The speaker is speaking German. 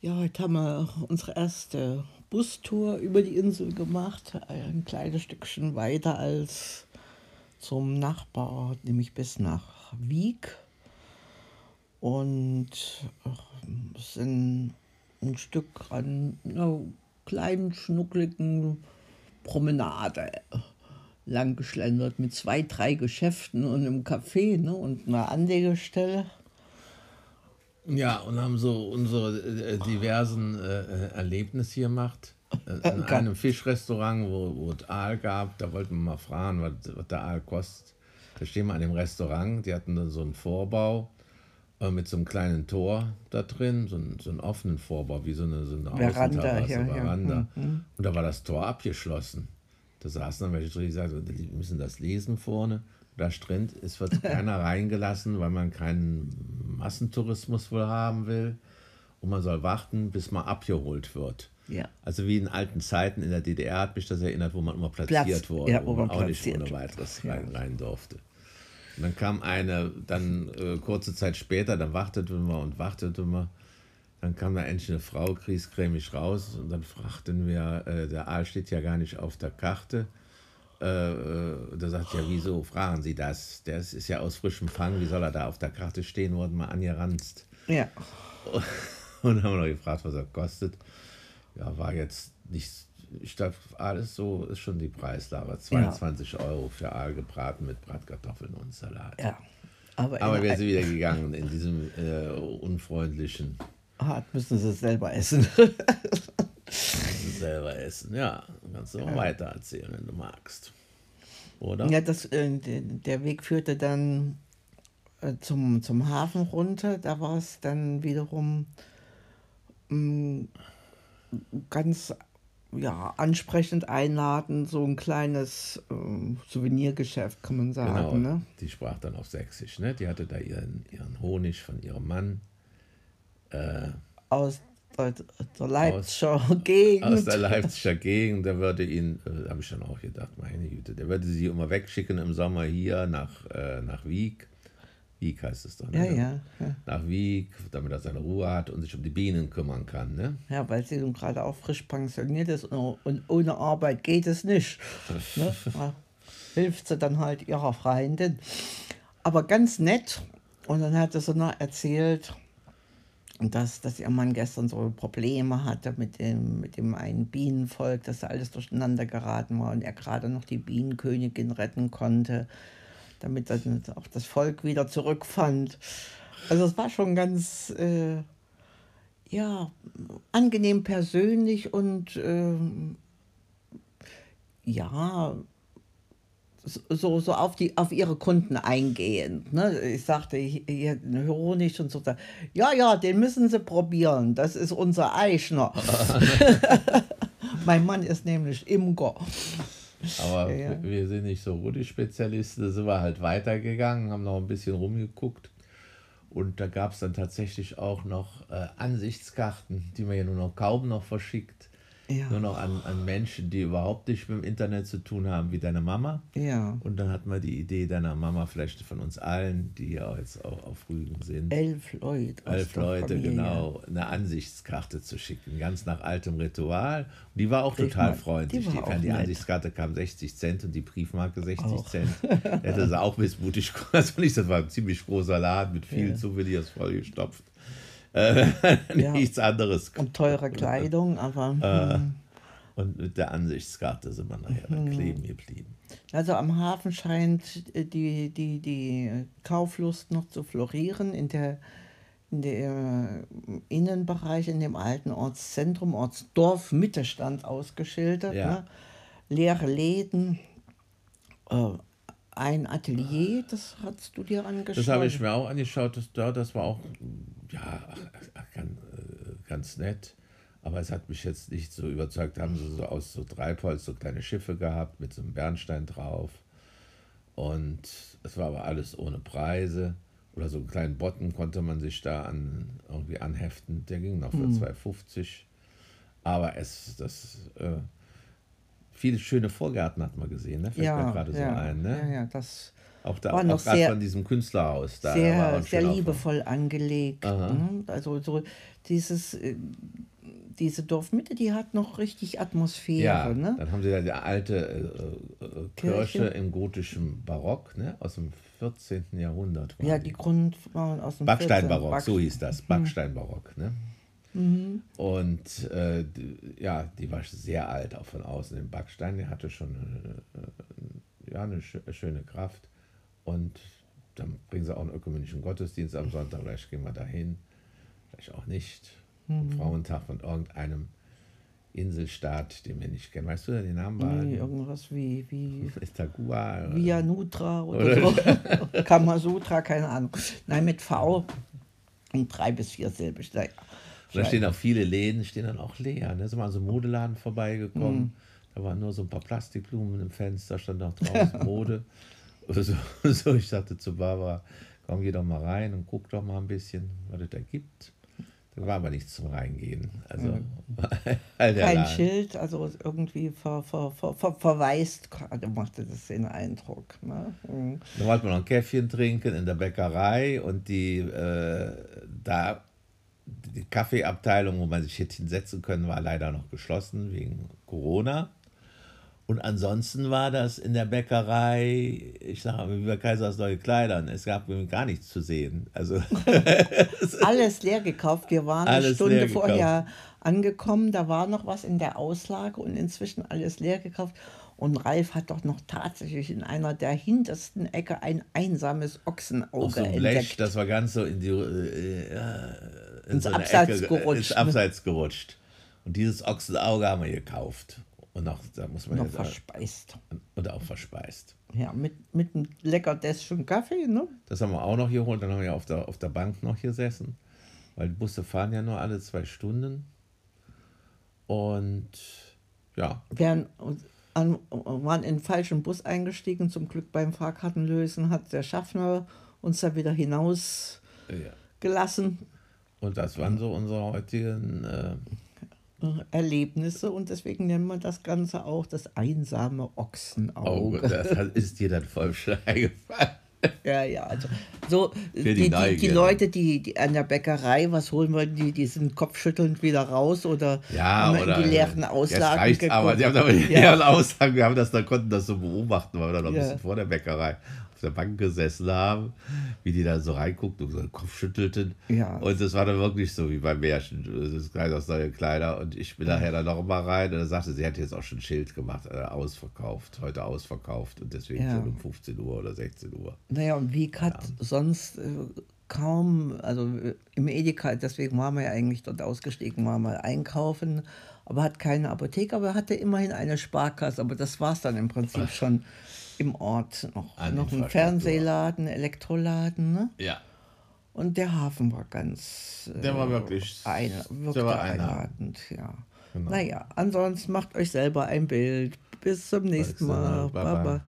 Ja, heute haben wir unsere erste Bustour über die Insel gemacht. Ein kleines Stückchen weiter als zum Nachbar, nämlich bis nach Wieg. Und äh, sind ein Stück an einer kleinen, schnuckligen Promenade lang geschlendert mit zwei, drei Geschäften und einem Café ne, und einer Anlegestelle. Ja, und haben so unsere äh, diversen äh, Erlebnisse hier gemacht. Äh, in einem Fischrestaurant, wo, wo es Aal gab, da wollten wir mal fragen, was, was der Aal kostet. Da stehen wir an dem Restaurant, die hatten dann so einen Vorbau äh, mit so einem kleinen Tor da drin, so einen, so einen offenen Vorbau, wie so eine, so eine Veranda. Ja, Veranda. Ja. Mhm. Und da war das Tor abgeschlossen. Da saßen dann welche drin, die sagten, die müssen das lesen vorne da drin ist, wird keiner reingelassen, weil man keinen Massentourismus wohl haben will. Und man soll warten, bis man abgeholt wird. Ja. Also wie in alten Zeiten in der DDR hat mich das erinnert, wo man immer platziert Platz, wurde, ja, wo, man auch nicht ohne weiteres ja. rein, rein, durfte. Und dann kam eine, dann äh, kurze Zeit später, dann warteten wir und warteten wir. Dann kam da endlich eine Frau kriescremig raus und dann fragten wir, äh, der Aal steht ja gar nicht auf der Karte. Äh, äh, da sagt ja, wieso fragen Sie das? Der ist ja aus frischem Fang, wie soll er da auf der Karte stehen, wurden mal angeranzt. Ja. Und haben wir noch gefragt, was er kostet. Ja, war jetzt nicht, ich dachte, alles so ist schon die Preislage. 22 ja. Euro für Aal gebraten mit Bratkartoffeln und Salat. Ja. Aber, Aber wäre sie wieder gegangen in diesem äh, unfreundlichen. Hart müssen sie es selber essen. selber essen, ja. Kannst du ja. weiter erzählen, wenn du magst. Oder? Ja, das, äh, der Weg führte dann äh, zum, zum Hafen runter. Da war es dann wiederum mh, mm, ganz ja, ansprechend einladend, so ein kleines äh, Souvenirgeschäft, kann man sagen. Genau, ne? die sprach dann auf Sächsisch, ne? Die hatte da ihren, ihren Honig von ihrem Mann. Äh, aus der Leipziger aus, Gegend. Aus der Leipziger Gegend, der würde ihn, äh, habe ich dann auch gedacht, meine Güte, der würde sie immer wegschicken im Sommer hier nach, äh, nach Wieg. Wieg heißt es doch, ne? Ja, ja, ja, Nach Wieg, damit er seine Ruhe hat und sich um die Bienen kümmern kann, ne? Ja, weil sie nun gerade auch frisch pensioniert ist und, ohne Arbeit geht es nicht. ne? hilft sie dann halt ihrer Freundin. Aber ganz nett. Und dann hat sie noch erzählt, dass, dass ihr Mann gestern so Probleme hatte mit dem, mit dem einen Bienenvolk, dass da alles durcheinander geraten war und er gerade noch die Bienenkönigin retten konnte, damit dann auch das Volk wieder zurückfand. Also es war schon ganz äh, ja, angenehm persönlich und äh, ja, so, so auf, die, auf ihre Kunden eingehend. Ne? Ich sagte hier Honig und so. Ja, ja, den müssen sie probieren. Das ist unser Eichner. mein Mann ist nämlich Imker. Aber ja. wir sind nicht so Honig-Spezialisten. Da sind wir halt weitergegangen, haben noch ein bisschen rumgeguckt. Und da gab es dann tatsächlich auch noch äh, Ansichtskarten, die man ja nur noch kaum noch verschickt ja. Nur noch an, an Menschen, die überhaupt nichts mit dem Internet zu tun haben, wie deine Mama. Ja. Und dann hatten wir die Idee deiner Mama, vielleicht von uns allen, die ja jetzt auch auf Rügen sind. Elf Leute. Elf Leute, Familie. genau. Eine Ansichtskarte zu schicken, ganz nach altem Ritual. Und die war auch total freundlich. Die, die, die Ansichtskarte kam 60 Cent und die Briefmarke 60 auch. Cent. Hätte sie auch missmutig. Also nicht, das war ein ziemlich großer Laden mit vielen ja. Souvenirs vollgestopft. Äh, nichts ja. anderes. Und teure Kleidung, aber. Äh, hm. und mit der Ansichtskarte sind wir nachher dann hm. kleben geblieben. Also am Hafen scheint die, die, die Kauflust noch zu florieren in der in der Innenbereich, in dem alten Ortszentrum, Ortsdorf, Mittelstand ausgeschildert. Ja. Ne? Leere Läden, äh, ein Atelier, das hast du dir angeschaut? Das habe ich mir auch angeschaut. Das, das war auch ja, ganz, äh, ganz nett. Aber es hat mich jetzt nicht so überzeugt. Da haben sie so aus so Treibholz so kleine Schiffe gehabt mit so einem Bernstein drauf. Und es war aber alles ohne Preise. Oder so einen kleinen Botten konnte man sich da an, irgendwie anheften. Der ging noch für mhm. 2,50. Aber es, das, äh, viele schöne Vorgärten hat man gesehen, ne? Fällt ja, mir gerade ja, so ein, ne? Ja, ja, das Auch da war auch noch gerade sehr, von diesem Künstlerhaus da. sehr, sehr liebevoll angelegt. Aha. Ne? Also so dieses, äh, diese Dorfmitte, die hat noch richtig Atmosphäre. Ja, Ne? dann haben sie da die alte äh, äh, Kirche Kirche. im gotischen Barock, ne? aus dem 14. Jahrhundert. Ja, die. die Grund waren aus dem Backsteinbarock, 14. so hieß das, Backsteinbarock. Ne? Mhm. Und äh, die, ja, die war sehr alt, auch von außen. Den Backstein, der hatte schon äh, äh, ja, eine schö- schöne Kraft. Und dann bringen sie auch einen ökumenischen Gottesdienst am Sonntag. Vielleicht gehen wir dahin, vielleicht auch nicht. Mhm. Frauentag von irgendeinem Inselstaat, den wir nicht kennen. Weißt du, den Namen war? Nee, irgendwas wie, wie Tagua? Via Nutra oder, so. Kamasutra, keine Ahnung. Nein, mit V und drei bis vier silbig. Naja. Da stehen auch viele Läden, stehen dann auch leer. Ne? Sind wir an so einem Modeladen vorbeigekommen. Mhm. Da waren nur so ein paar Plastikblumen im Fenster, stand auch draußen Mode. So, so, ich sagte zu Barbara, komm, geh doch mal rein und guck doch mal ein bisschen, was es da gibt. Da war aber nichts zum Reingehen. Also, der Kein Laden. Schild, also irgendwie ver, ver, ver, ver, verwaist, gerade machte das den Eindruck. Ne? Mhm. Dann wollten wir noch ein Käffchen trinken in der Bäckerei und die äh, da die Kaffeeabteilung, wo man sich hätte hinsetzen können, war leider noch geschlossen wegen Corona. Und ansonsten war das in der Bäckerei, ich sage mal, wie bei Kaisers neue Kleidern, es gab gar nichts zu sehen. Also Alles leer gekauft. Wir waren eine Stunde vorher angekommen, da war noch was in der Auslage und inzwischen alles leer gekauft. Und Ralf hat doch noch tatsächlich in einer der hintersten Ecke ein einsames Ochsenauge auf so ein Blech, entdeckt. das war ganz so in die äh, ja, in Ins so Abseits Ecke, gerutscht, Ins? Abseits gerutscht. Und dieses Ochsenauge haben wir gekauft. Und noch, da muss man noch ja sagen, verspeist. und auch verspeist. Ja, mit, mit einem lecker Dässchen Kaffee, ne? Das haben wir auch noch geholt. Dann haben wir auf der, auf der Bank noch gesessen, weil die Busse fahren ja nur alle zwei Stunden. Und ja, Wir an, waren in den falschen Bus eingestiegen. Zum Glück beim Fahrkartenlösen hat der Schaffner uns da wieder hinausgelassen. ja. Und das waren so unsere heutigen. Äh, äh, Erlebnisse und deswegen nennt man das Ganze auch das einsame Ochsenauge. Auge. Das ist dir dann voll eingefallen. Ja, ja, also so die die, die, die. Leute, die, die an der Bäckerei was holen wollten, die, die sind kopfschüttelnd wieder raus oder Ja, haben oder. in die leeren Auslagen reicht's aber. Die haben aber die Ja. leeren Auslagen, wir haben das, da konnten das so beobachten, weil wir da noch ein Ja. bisschen vor der Bäckerei auf der Bank gesessen haben, wie die da so reinguckten und so den Kopf schüttelten. Ja. Und das war dann wirklich so wie beim Märchen. Das ist Kleid aus neue Kleider. Und ich bin nachher dann noch mal rein und er sagte, sie hätte jetzt auch schon ein Schild gemacht, äh, ausverkauft, heute ausverkauft und deswegen Ja. schon um 15 Uhr oder 16 Uhr. Naja, und Wieg hat sonst äh, kaum, also im Edeka, deswegen waren wir ja eigentlich dort ausgestiegen, waren mal einkaufen, aber hat keine Apotheke, aber er hatte immerhin eine Sparkasse, aber das war es dann im Prinzip schon im Ort. Noch, An noch ein. Fernsehladen, Elektroladen, ne? Ja. Und der Hafen war ganz. Der war wirklich- Ein, der wirkte war einladend. ja. Genau. Naja, ansonsten macht euch selber ein Bild. Bis zum nächsten. Mal. Bye, bye. Baba.